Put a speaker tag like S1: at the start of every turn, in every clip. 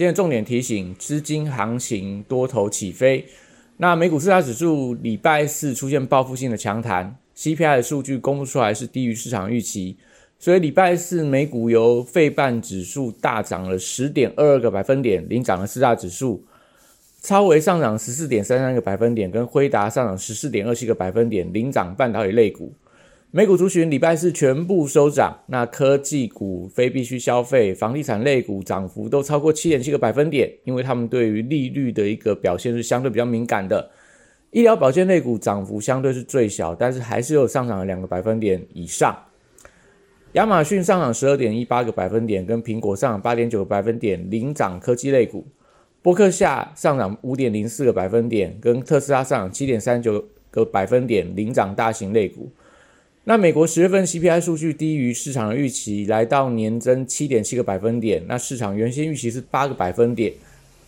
S1: 今天重点提醒：资金行情多头起飞。那美股四大指数礼拜四出现报复性的强弹，CPI 的数据公布出来是低于市场预期，所以礼拜四美股由费半指数大涨了十点二二个百分点，领涨了四大指数，超微上涨十四点三三个百分点，跟辉达上涨十四点二七个百分点，领涨半导体类股。美股族群礼拜四全部收涨，那科技股、非必需消费、房地产类股涨幅都超过七点七个百分点，因为他们对于利率的一个表现是相对比较敏感的。医疗保健类股涨幅相对是最小，但是还是有上涨了两个百分点以上。亚马逊上涨十二点一八个百分点，跟苹果上涨八点九个百分点，领涨科技类股。波克夏上涨五点零四个百分点，跟特斯拉上涨七点三九个百分点，领涨大型类股。那美国十月份 CPI 数据低于市场的预期，来到年增七点七个百分点。那市场原先预期是八个百分点，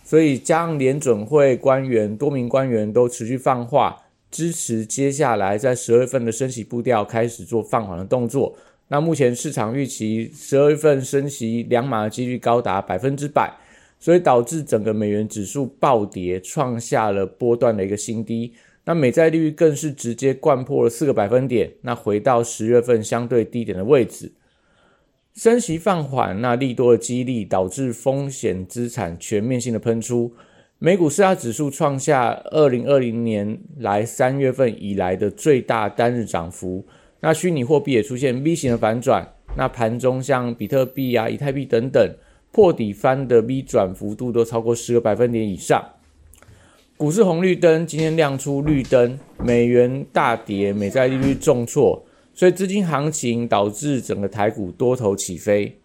S1: 所以加上联准会官员多名官员都持续放话，支持接下来在十二月份的升息步调开始做放缓的动作。那目前市场预期十二月份升息两码的几率高达百分之百，所以导致整个美元指数暴跌，创下了波段的一个新低。那美债利率更是直接灌破了四个百分点，那回到十月份相对低点的位置，升息放缓，那利多的激励导致风险资产全面性的喷出，美股四大指数创下二零二零年来三月份以来的最大单日涨幅，那虚拟货币也出现 V 型的反转，那盘中像比特币啊、以太币等等破底翻的 V 转幅度都超过十个百分点以上。股市红绿灯今天亮出绿灯，美元大跌，美债利率重挫，所以资金行情导致整个台股多头起飞。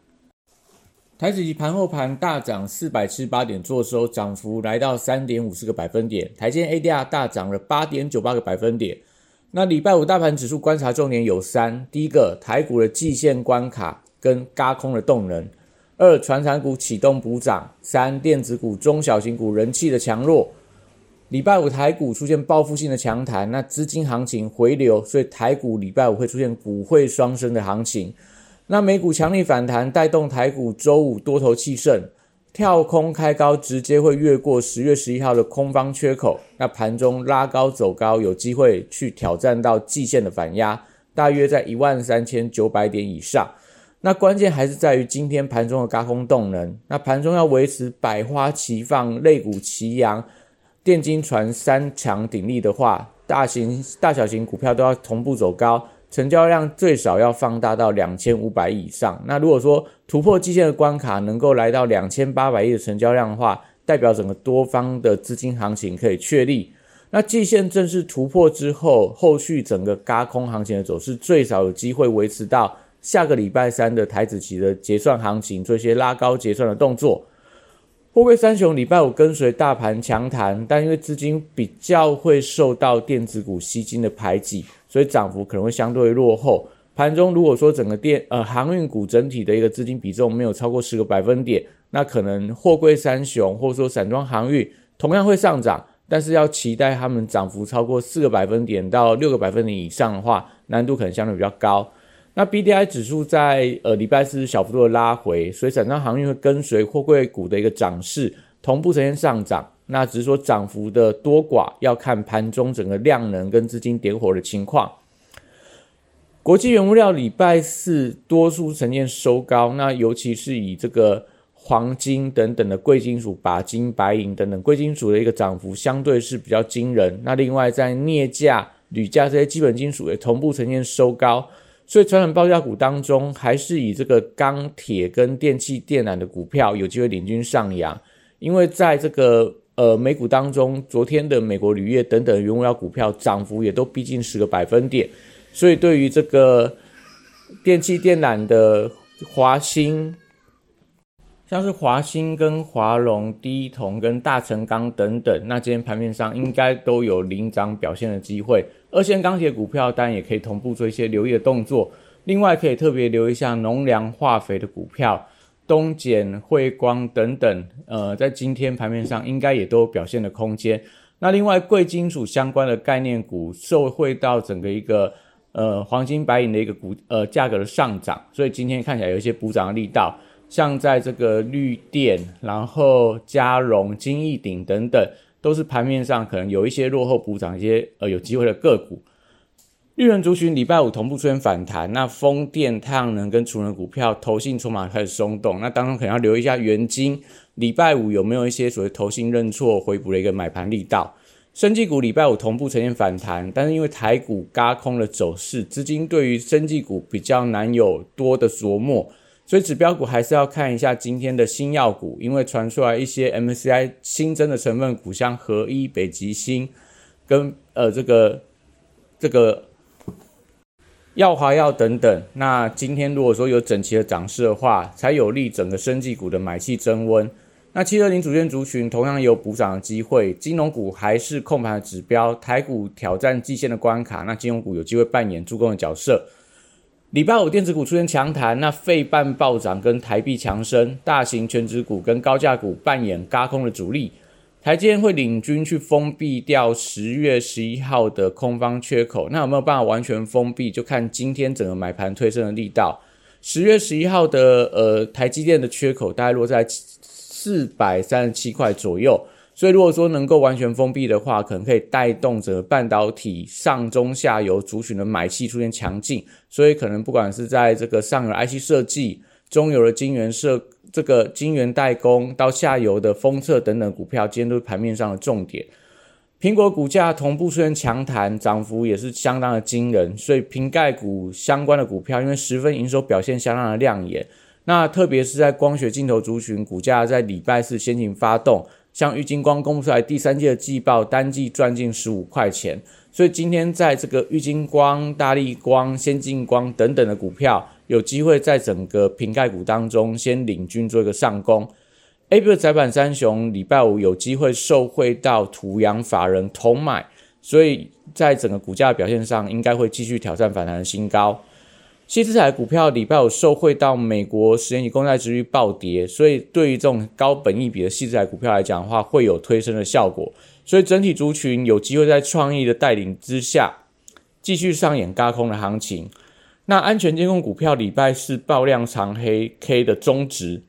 S1: 台指期盘后盘大涨四百七十八点，做收涨幅来到三点五四个百分点。台积 ADR 大涨了八点九八个百分点。那礼拜五大盘指数观察重点有三：第一个，台股的季线关卡跟嘎空的动能；二，船产股启动补涨；三，电子股、中小型股人气的强弱。礼拜五台股出现报复性的强弹，那资金行情回流，所以台股礼拜五会出现股汇双升的行情。那美股强力反弹，带动台股周五多头气盛，跳空开高，直接会越过十月十一号的空方缺口。那盘中拉高走高，有机会去挑战到季线的反压，大约在一万三千九百点以上。那关键还是在于今天盘中的高空动能。那盘中要维持百花齐放，肋骨齐扬。电金船三强鼎立的话，大型、大小型股票都要同步走高，成交量最少要放大到两千五百亿以上。那如果说突破季线的关卡，能够来到两千八百亿的成交量的话，代表整个多方的资金行情可以确立。那季线正式突破之后，后续整个嘎空行情的走势最少有机会维持到下个礼拜三的台子期的结算行情，做一些拉高结算的动作。货柜三雄礼拜五跟随大盘强弹，但因为资金比较会受到电子股吸金的排挤，所以涨幅可能会相对落后。盘中如果说整个电呃航运股整体的一个资金比重没有超过十个百分点，那可能货柜三雄或者说散装航运同样会上涨，但是要期待他们涨幅超过四个百分点到六个百分点以上的话，难度可能相对比较高。那 B D I 指数在呃礼拜四小幅度的拉回，所以整张航运会跟随货柜股的一个涨势同步呈现上涨。那只是说涨幅的多寡要看盘中整个量能跟资金点火的情况。国际原物料礼拜四多数呈现收高，那尤其是以这个黄金等等的贵金属、钯金、白银等等贵金属的一个涨幅相对是比较惊人。那另外在镍价、铝价这些基本金属也同步呈现收高。所以，传统报价股当中，还是以这个钢铁跟电器电缆的股票有机会领军上扬。因为在这个呃美股当中，昨天的美国铝业等等原物料股票涨幅也都逼近十个百分点。所以，对于这个电器电缆的华兴、像是华兴跟华龙、第一铜跟大成钢等等，那今天盘面上应该都有领涨表现的机会。二线钢铁股票当然也可以同步做一些留意的动作。另外可以特别留意一下农粮化肥的股票，东碱、汇光等等，呃，在今天盘面上应该也都有表现的空间。那另外贵金属相关的概念股受惠到整个一个呃黄金白银的一个股呃价格的上涨，所以今天看起来有一些补涨的力道。像在这个绿电，然后嘉荣、金逸鼎等等，都是盘面上可能有一些落后补涨一些呃有机会的个股。绿人族群礼拜五同步出现反弹，那风电、太阳能跟储能股票投信筹码开始松动，那当中可能要留意一下元金礼拜五有没有一些所谓投信认错回补的一个买盘力道。生技股礼拜五同步呈现反弹，但是因为台股嘎空的走势，资金对于生技股比较难有多的琢磨。所以指标股还是要看一下今天的新药股，因为传出来一些 MCI 新增的成分股，像合一、北极星跟呃这个这个药华药等等。那今天如果说有整齐的涨势的话，才有利整个生技股的买气增温。那七二零主线族群同样有补涨的机会，金融股还是控盘的指标，台股挑战季线的关卡，那金融股有机会扮演助攻的角色。礼拜五电子股出现强弹，那费半暴涨跟台币强升，大型全指股跟高价股扮演嘎空的主力。台积电会领军去封闭掉十月十一号的空方缺口，那有没有办法完全封闭，就看今天整个买盘推升的力道。十月十一号的呃台积电的缺口大概落在四百三十七块左右。所以，如果说能够完全封闭的话，可能可以带动着半导体上中下游族群的买气出现强劲。所以，可能不管是在这个上游 IC 设计、中游的晶圆设、这个晶圆代工到下游的封测等等股票，今天都是盘面上的重点。苹果股价同步出现强弹，涨幅也是相当的惊人。所以，瓶盖股相关的股票，因为十分营收表现相当的亮眼。那特别是在光学镜头族群，股价在礼拜四先行发动。像玉金光公布出来第三季的季报，单季赚进十五块钱，所以今天在这个玉金光、大力光、先进光等等的股票，有机会在整个瓶盖股当中先领军做一个上攻。A 股的窄板三雄礼拜五有机会受惠到土洋法人同买，所以在整个股价表现上，应该会继续挑战反弹的新高。西资彩股票礼拜五受惠到美国十年期公债值率暴跌，所以对于这种高本益比的西资彩股票来讲的话，会有推升的效果。所以整体族群有机会在创意的带领之下，继续上演高空的行情。那安全监控股票礼拜四爆量长黑 K 的中值，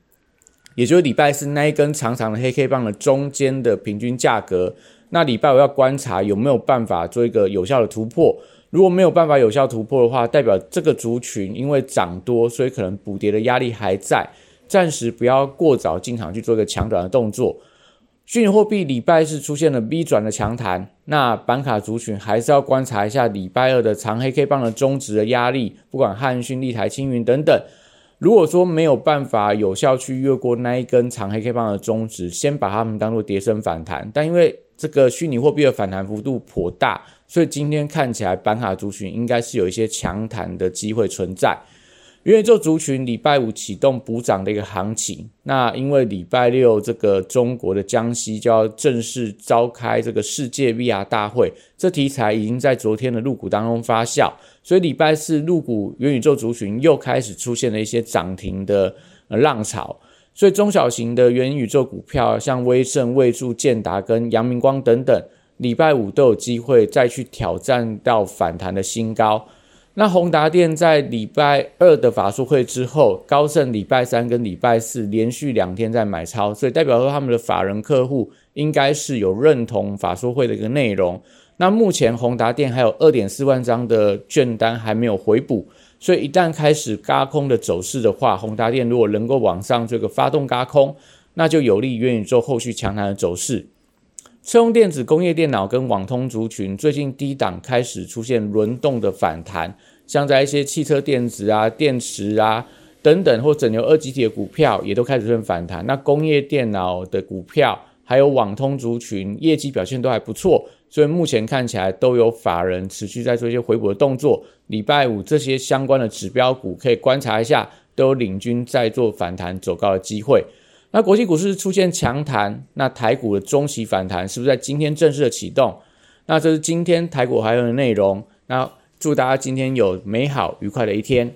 S1: 也就是礼拜四那一根长长的黑 K 棒的中间的平均价格。那礼拜五要观察有没有办法做一个有效的突破。如果没有办法有效突破的话，代表这个族群因为涨多，所以可能补跌的压力还在，暂时不要过早进场去做一个强短的动作。虚拟货币礼拜四出现了 V 转的强弹，那板卡族群还是要观察一下礼拜二的长黑 K 棒的中值的压力，不管汉讯、立台、青云等等。如果说没有办法有效去越过那一根长黑 K 棒的中值，先把它们当做跌升反弹，但因为这个虚拟货币的反弹幅度颇大。所以今天看起来，板卡族群应该是有一些强弹的机会存在。元宇宙族群礼拜五启动补涨的一个行情。那因为礼拜六这个中国的江西就要正式召开这个世界 VR 大会，这题材已经在昨天的入股当中发酵，所以礼拜四入股元宇宙族群又开始出现了一些涨停的浪潮。所以中小型的元宇宙股票，像威盛、卫助、建达跟阳明光等等。礼拜五都有机会再去挑战到反弹的新高。那宏达电在礼拜二的法术会之后，高盛礼拜三跟礼拜四连续两天在买超，所以代表说他们的法人客户应该是有认同法术会的一个内容。那目前宏达电还有二点四万张的券单还没有回补，所以一旦开始嘎空的走势的话，宏达电如果能够往上这个发动嘎空，那就有利元宇宙后续强弹的走势。车用电子、工业电脑跟网通族群最近低档开始出现轮动的反弹，像在一些汽车电子啊、电池啊等等，或整流二极体的股票也都开始出现反弹。那工业电脑的股票还有网通族群业绩表现都还不错，所以目前看起来都有法人持续在做一些回补的动作。礼拜五这些相关的指标股可以观察一下，都有领军在做反弹走高的机会。那国际股市出现强弹，那台股的中期反弹是不是在今天正式的启动？那这是今天台股还有的内容。那祝大家今天有美好愉快的一天。